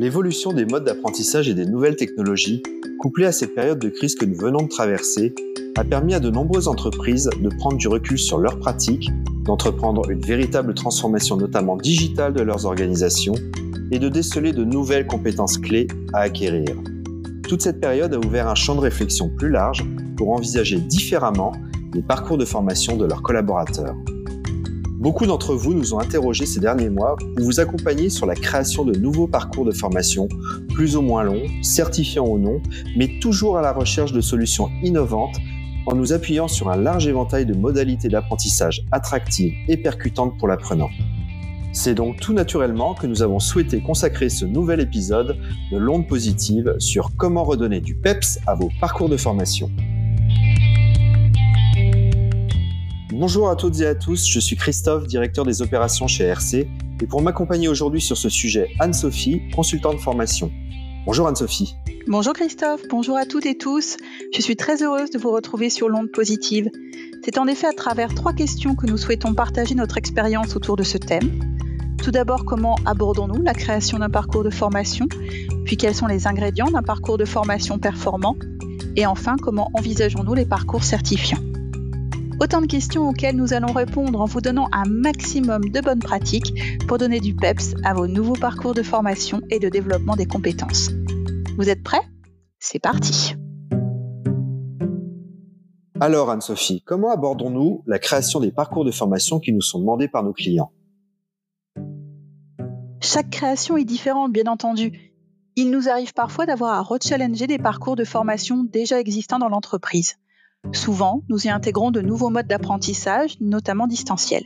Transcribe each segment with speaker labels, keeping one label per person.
Speaker 1: L'évolution des modes d'apprentissage et des nouvelles technologies, couplée à cette période de crise que nous venons de traverser, a permis à de nombreuses entreprises de prendre du recul sur leurs pratiques, d'entreprendre une véritable transformation notamment digitale de leurs organisations et de déceler de nouvelles compétences clés à acquérir. Toute cette période a ouvert un champ de réflexion plus large pour envisager différemment les parcours de formation de leurs collaborateurs. Beaucoup d'entre vous nous ont interrogés ces derniers mois pour vous accompagner sur la création de nouveaux parcours de formation, plus ou moins longs, certifiants ou non, mais toujours à la recherche de solutions innovantes en nous appuyant sur un large éventail de modalités d'apprentissage attractives et percutantes pour l'apprenant. C'est donc tout naturellement que nous avons souhaité consacrer ce nouvel épisode de l'onde positive sur comment redonner du PEPS à vos parcours de formation. Bonjour à toutes et à tous, je suis Christophe, directeur des opérations chez RC, et pour m'accompagner aujourd'hui sur ce sujet, Anne-Sophie, consultante de formation. Bonjour Anne-Sophie.
Speaker 2: Bonjour Christophe, bonjour à toutes et tous. Je suis très heureuse de vous retrouver sur l'onde positive. C'est en effet à travers trois questions que nous souhaitons partager notre expérience autour de ce thème. Tout d'abord, comment abordons-nous la création d'un parcours de formation? Puis quels sont les ingrédients d'un parcours de formation performant? Et enfin, comment envisageons-nous les parcours certifiants? Autant de questions auxquelles nous allons répondre en vous donnant un maximum de bonnes pratiques pour donner du PEPS à vos nouveaux parcours de formation et de développement des compétences. Vous êtes prêts? C'est parti
Speaker 1: Alors Anne-Sophie, comment abordons-nous la création des parcours de formation qui nous sont demandés par nos clients?
Speaker 2: Chaque création est différente, bien entendu. Il nous arrive parfois d'avoir à rechallenger des parcours de formation déjà existants dans l'entreprise. Souvent, nous y intégrons de nouveaux modes d'apprentissage, notamment distanciels.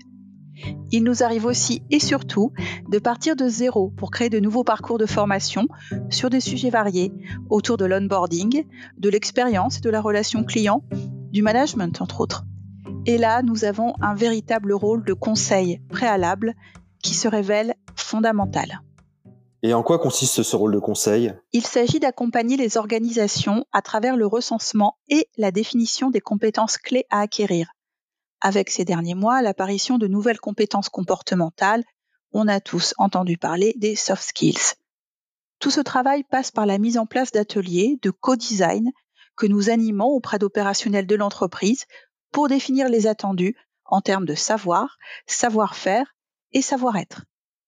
Speaker 2: Il nous arrive aussi et surtout de partir de zéro pour créer de nouveaux parcours de formation sur des sujets variés autour de l'onboarding, de l'expérience et de la relation client, du management entre autres. Et là, nous avons un véritable rôle de conseil préalable qui se révèle fondamental.
Speaker 1: Et en quoi consiste ce rôle de conseil?
Speaker 2: Il s'agit d'accompagner les organisations à travers le recensement et la définition des compétences clés à acquérir. Avec ces derniers mois, l'apparition de nouvelles compétences comportementales, on a tous entendu parler des soft skills. Tout ce travail passe par la mise en place d'ateliers de co-design que nous animons auprès d'opérationnels de l'entreprise pour définir les attendus en termes de savoir, savoir-faire et savoir-être.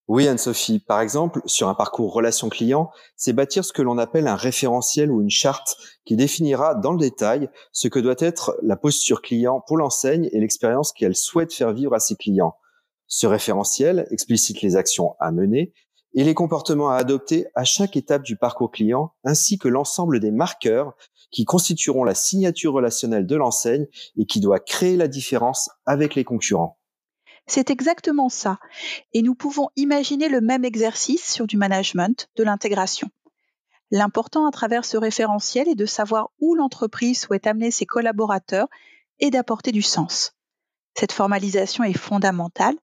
Speaker 1: Oui, Anne-Sophie. Par exemple, sur un parcours relation client, c'est bâtir ce que l'on appelle un référentiel ou une charte qui définira dans le détail ce que doit être la posture client pour l'enseigne et l'expérience qu'elle souhaite faire vivre à ses clients. Ce référentiel explicite les actions à mener et les comportements à adopter à chaque étape du parcours client, ainsi que l'ensemble des marqueurs qui constitueront la signature relationnelle de l'enseigne et qui doit créer la différence avec les concurrents.
Speaker 2: C'est exactement ça. Et nous pouvons imaginer le même exercice sur du management, de l'intégration. L'important à travers ce référentiel est de savoir où l'entreprise souhaite amener ses collaborateurs et d'apporter du sens. Cette formalisation est fondamentale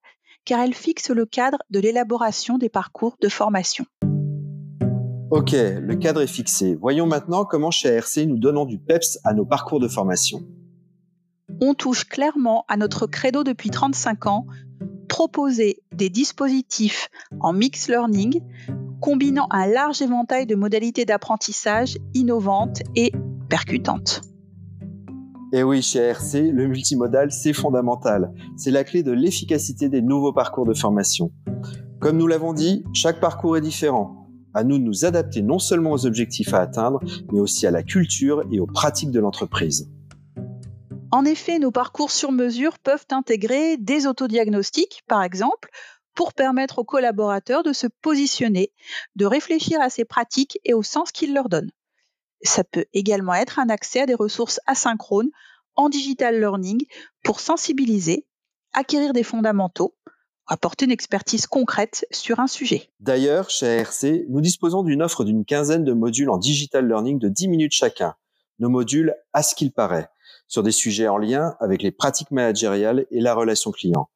Speaker 2: car elle fixe le cadre de l'élaboration des parcours de formation.
Speaker 1: Ok, le cadre est fixé. Voyons maintenant comment chez ARC nous donnons du PEPS à nos parcours de formation
Speaker 2: on touche clairement à notre credo depuis 35 ans, proposer des dispositifs en mix learning combinant un large éventail de modalités d'apprentissage innovantes et percutantes.
Speaker 1: Et oui, chez RC, le multimodal, c'est fondamental. C'est la clé de l'efficacité des nouveaux parcours de formation. Comme nous l'avons dit, chaque parcours est différent. À nous de nous adapter non seulement aux objectifs à atteindre, mais aussi à la culture et aux pratiques de l'entreprise.
Speaker 2: En effet, nos parcours sur mesure peuvent intégrer des autodiagnostics, par exemple, pour permettre aux collaborateurs de se positionner, de réfléchir à ces pratiques et au sens qu'ils leur donnent. Ça peut également être un accès à des ressources asynchrones en digital learning pour sensibiliser, acquérir des fondamentaux, apporter une expertise concrète sur un sujet.
Speaker 1: D'ailleurs, chez ARC, nous disposons d'une offre d'une quinzaine de modules en digital learning de 10 minutes chacun. Nos modules à ce qu'il paraît sur des sujets en lien avec les pratiques managériales et la relation client.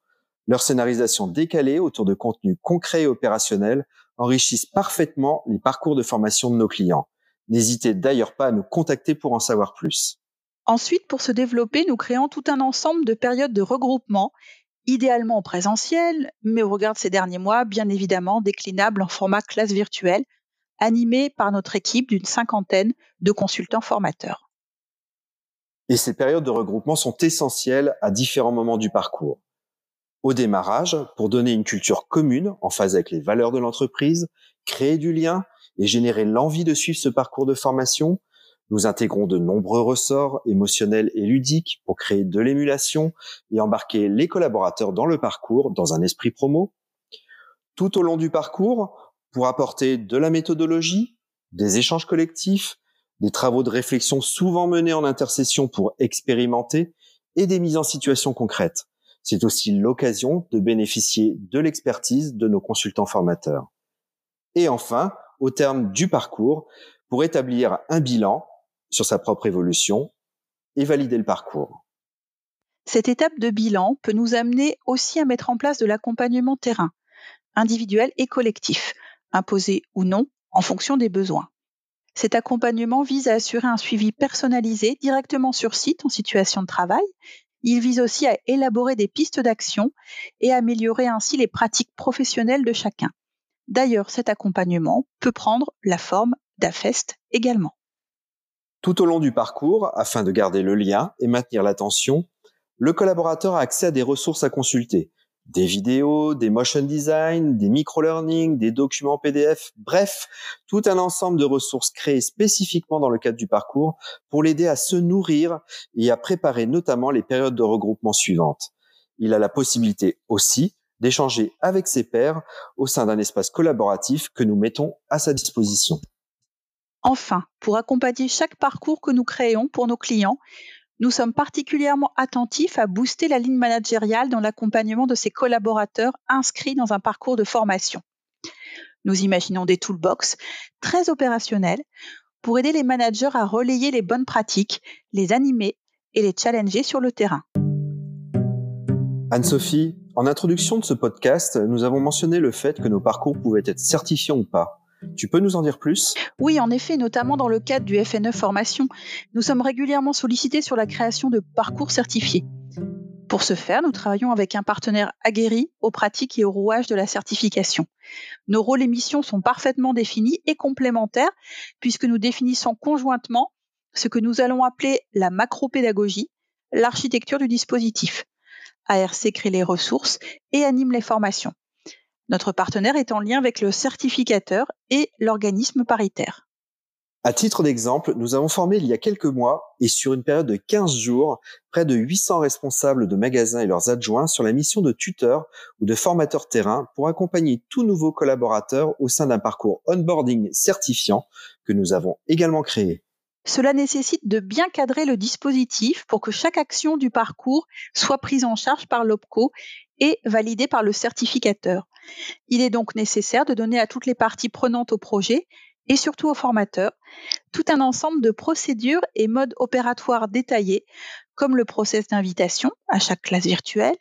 Speaker 1: Leur scénarisation décalée autour de contenus concrets et opérationnels enrichissent parfaitement les parcours de formation de nos clients. N'hésitez d'ailleurs pas à nous contacter pour en savoir plus.
Speaker 2: Ensuite, pour se développer, nous créons tout un ensemble de périodes de regroupement idéalement en présentiel, mais au regard de ces derniers mois, bien évidemment déclinable en format classe virtuelle, animé par notre équipe d'une cinquantaine de consultants formateurs.
Speaker 1: Et ces périodes de regroupement sont essentielles à différents moments du parcours. Au démarrage, pour donner une culture commune en phase avec les valeurs de l'entreprise, créer du lien et générer l'envie de suivre ce parcours de formation, nous intégrons de nombreux ressorts émotionnels et ludiques pour créer de l'émulation et embarquer les collaborateurs dans le parcours dans un esprit promo. Tout au long du parcours, pour apporter de la méthodologie, des échanges collectifs, des travaux de réflexion souvent menés en intercession pour expérimenter et des mises en situation concrètes. C'est aussi l'occasion de bénéficier de l'expertise de nos consultants formateurs. Et enfin, au terme du parcours, pour établir un bilan sur sa propre évolution et valider le parcours.
Speaker 2: Cette étape de bilan peut nous amener aussi à mettre en place de l'accompagnement terrain, individuel et collectif, imposé ou non en fonction des besoins. Cet accompagnement vise à assurer un suivi personnalisé directement sur site en situation de travail. Il vise aussi à élaborer des pistes d'action et à améliorer ainsi les pratiques professionnelles de chacun. D'ailleurs, cet accompagnement peut prendre la forme d'AFEST également.
Speaker 1: Tout au long du parcours, afin de garder le lien et maintenir l'attention, le collaborateur a accès à des ressources à consulter. Des vidéos, des motion design, des micro-learning, des documents PDF, bref, tout un ensemble de ressources créées spécifiquement dans le cadre du parcours pour l'aider à se nourrir et à préparer notamment les périodes de regroupement suivantes. Il a la possibilité aussi d'échanger avec ses pairs au sein d'un espace collaboratif que nous mettons à sa disposition.
Speaker 2: Enfin, pour accompagner chaque parcours que nous créons pour nos clients, nous sommes particulièrement attentifs à booster la ligne managériale dans l'accompagnement de ces collaborateurs inscrits dans un parcours de formation. Nous imaginons des toolbox très opérationnels pour aider les managers à relayer les bonnes pratiques, les animer et les challenger sur le terrain.
Speaker 1: Anne-Sophie, en introduction de ce podcast, nous avons mentionné le fait que nos parcours pouvaient être certifiants ou pas. Tu peux nous en dire plus?
Speaker 2: Oui, en effet, notamment dans le cadre du FNE Formation, nous sommes régulièrement sollicités sur la création de parcours certifiés. Pour ce faire, nous travaillons avec un partenaire aguerri aux pratiques et aux rouages de la certification. Nos rôles et missions sont parfaitement définis et complémentaires puisque nous définissons conjointement ce que nous allons appeler la macro-pédagogie, l'architecture du dispositif. ARC crée les ressources et anime les formations. Notre partenaire est en lien avec le certificateur et l'organisme paritaire.
Speaker 1: À titre d'exemple, nous avons formé il y a quelques mois et sur une période de 15 jours, près de 800 responsables de magasins et leurs adjoints sur la mission de tuteur ou de formateur terrain pour accompagner tout nouveau collaborateur au sein d'un parcours onboarding certifiant que nous avons également créé.
Speaker 2: Cela nécessite de bien cadrer le dispositif pour que chaque action du parcours soit prise en charge par l'OPCO et validée par le certificateur. Il est donc nécessaire de donner à toutes les parties prenantes au projet et surtout aux formateurs tout un ensemble de procédures et modes opératoires détaillés comme le process d'invitation à chaque classe virtuelle,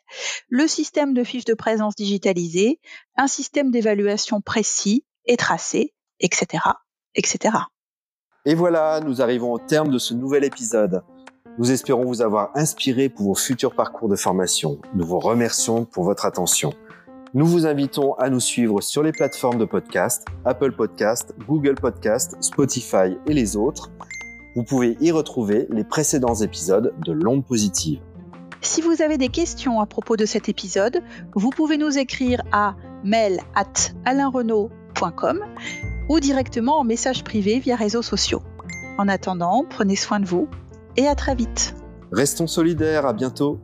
Speaker 2: le système de fiches de présence digitalisées, un système d'évaluation précis et tracé, etc., etc.
Speaker 1: Et voilà, nous arrivons au terme de ce nouvel épisode. Nous espérons vous avoir inspiré pour vos futurs parcours de formation. Nous vous remercions pour votre attention. Nous vous invitons à nous suivre sur les plateformes de podcast, Apple Podcast, Google Podcast, Spotify et les autres. Vous pouvez y retrouver les précédents épisodes de L'onde positive.
Speaker 2: Si vous avez des questions à propos de cet épisode, vous pouvez nous écrire à mail at alainrenault.com ou directement en message privé via réseaux sociaux. En attendant, prenez soin de vous et à très vite.
Speaker 1: Restons solidaires, à bientôt.